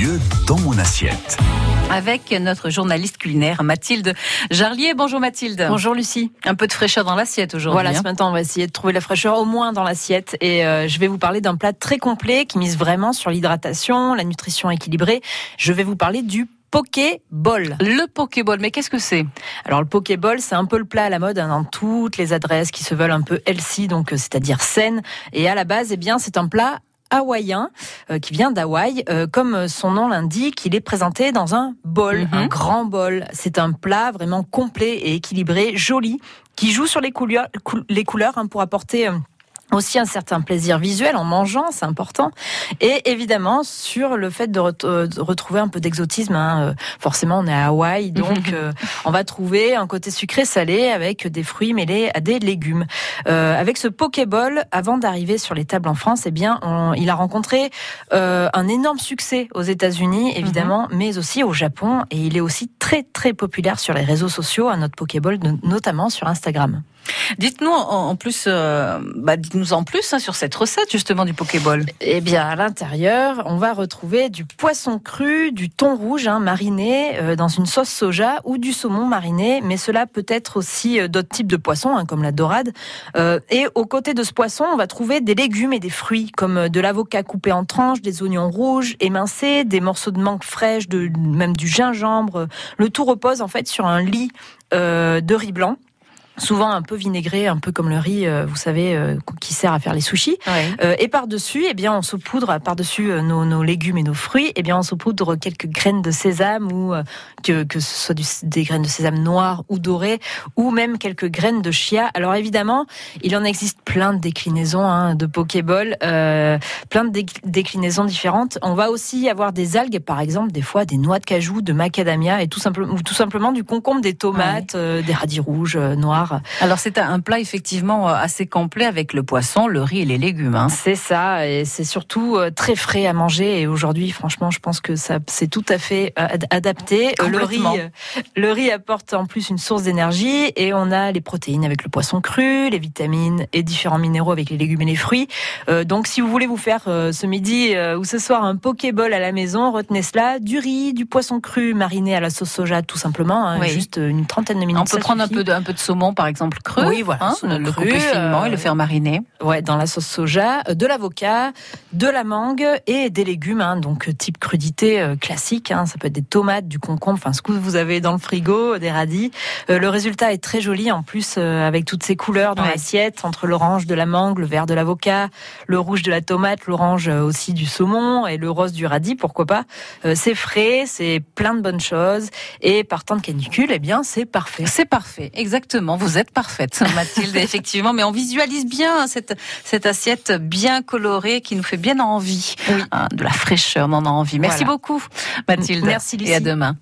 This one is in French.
mieux dans mon assiette. Avec notre journaliste culinaire Mathilde Jarlier. Bonjour Mathilde. Bonjour Lucie. Un peu de fraîcheur dans l'assiette aujourd'hui. Voilà, hein. ce matin on va essayer de trouver la fraîcheur au moins dans l'assiette et euh, je vais vous parler d'un plat très complet qui mise vraiment sur l'hydratation, la nutrition équilibrée. Je vais vous parler du Pokéball. Le Pokéball, mais qu'est-ce que c'est? Alors le Pokéball, c'est un peu le plat à la mode hein, dans toutes les adresses qui se veulent un peu healthy, donc euh, c'est-à-dire saine. Et à la base, eh bien, c'est un plat hawaïen euh, qui vient d'Hawaï. Euh, comme son nom l'indique, il est présenté dans un bol, Mhm. un grand bol. C'est un plat vraiment complet et équilibré, joli, qui joue sur les couleurs, cou- les couleurs hein, pour apporter euh, aussi un certain plaisir visuel en mangeant, c'est important, et évidemment sur le fait de, ret- de retrouver un peu d'exotisme. hein. Euh, Forcément, on est à Hawaï, donc euh, on va trouver un côté sucré-salé avec des fruits mêlés à des légumes. Euh, avec ce Pokéball, avant d'arriver sur les tables en France, eh bien, on- il a rencontré euh, un énorme succès aux États-Unis, évidemment, mais aussi au Japon, et il est aussi très très populaire sur les réseaux sociaux, à notre Pokéball, no- notamment sur Instagram. Dites-nous en, plus, euh, bah, dites-nous en plus hein, sur cette recette justement du Pokéball. Eh bien, à l'intérieur, on va retrouver du poisson cru, du thon rouge hein, mariné euh, dans une sauce soja ou du saumon mariné, mais cela peut être aussi euh, d'autres types de poissons, hein, comme la dorade. Et aux côtés de ce poisson, on va trouver des légumes et des fruits, comme de l'avocat coupé en tranches, des oignons rouges émincés, des morceaux de mangue fraîche, de, même du gingembre. Le tout repose en fait sur un lit euh, de riz blanc. Souvent un peu vinaigré, un peu comme le riz, euh, vous savez, euh, qui sert à faire les sushis. Euh, et par-dessus, eh bien, on saupoudre par-dessus nos, nos légumes et nos fruits. Eh bien, on saupoudre quelques graines de sésame ou euh, que, que ce soit du- des graines de sésame noires ou dorées, ou même quelques graines de chia. Alors évidemment, il en existe plein de déclinaisons hein, de Pokéball, euh, plein de déc- déclinaisons différentes. On va aussi avoir des algues, par exemple, des fois des noix de cajou, de macadamia et tout simplement, ou tout simplement du concombre, des tomates, des radis rouges, euh, Alors c'est un plat effectivement euh, assez complet avec le poisson, le riz et les légumes. hein. C'est ça, et c'est surtout euh, très frais à manger. Et aujourd'hui, franchement, je pense que ça, c'est tout à fait euh, ad- adapté. Le riz, le riz apporte en plus une source d'énergie, et on a les protéines avec le poisson cru, les vitamines et différents minéraux avec les légumes et les fruits. Euh, donc, si vous voulez vous faire euh, ce midi euh, ou ce soir un pokéball à la maison, retenez cela du riz, du poisson cru mariné à la sauce soja, tout simplement, hein, Oui. juste une trentaine de minutes. On peut prendre un peu, de, un peu de saumon par exemple cru, Oui, voilà, hein, le cru, couper finement et euh, le faire mariner. Ouais, dans la sauce soja, euh, de l'avocat, de la mangue et des légumes, hein, donc euh, type crudité euh, classique. Hein, ça peut être des tomates, du concombre, enfin ce que vous avez dans le frigo, des radis. Euh, le résultat est très joli en plus euh, avec toutes ces couleurs dans Ouais. l'assiette, entre l'orange de la mangue, le vert de l'avocat, le rouge de la tomate, l'orange euh, aussi du saumon et le rose du radis, pourquoi pas. Euh, c'est frais, c'est plein de bonnes choses et par temps de canicule, eh bien c'est parfait. C'est parfait, exactement. Vous êtes parfaite, Mathilde, effectivement. Mais on visualise bien cette, cette assiette bien colorée qui nous fait bien envie. Oui. Hein, de la fraîcheur, on en a envie. Merci Voilà. beaucoup, Mathilde. Merci, Et à Lucie. demain.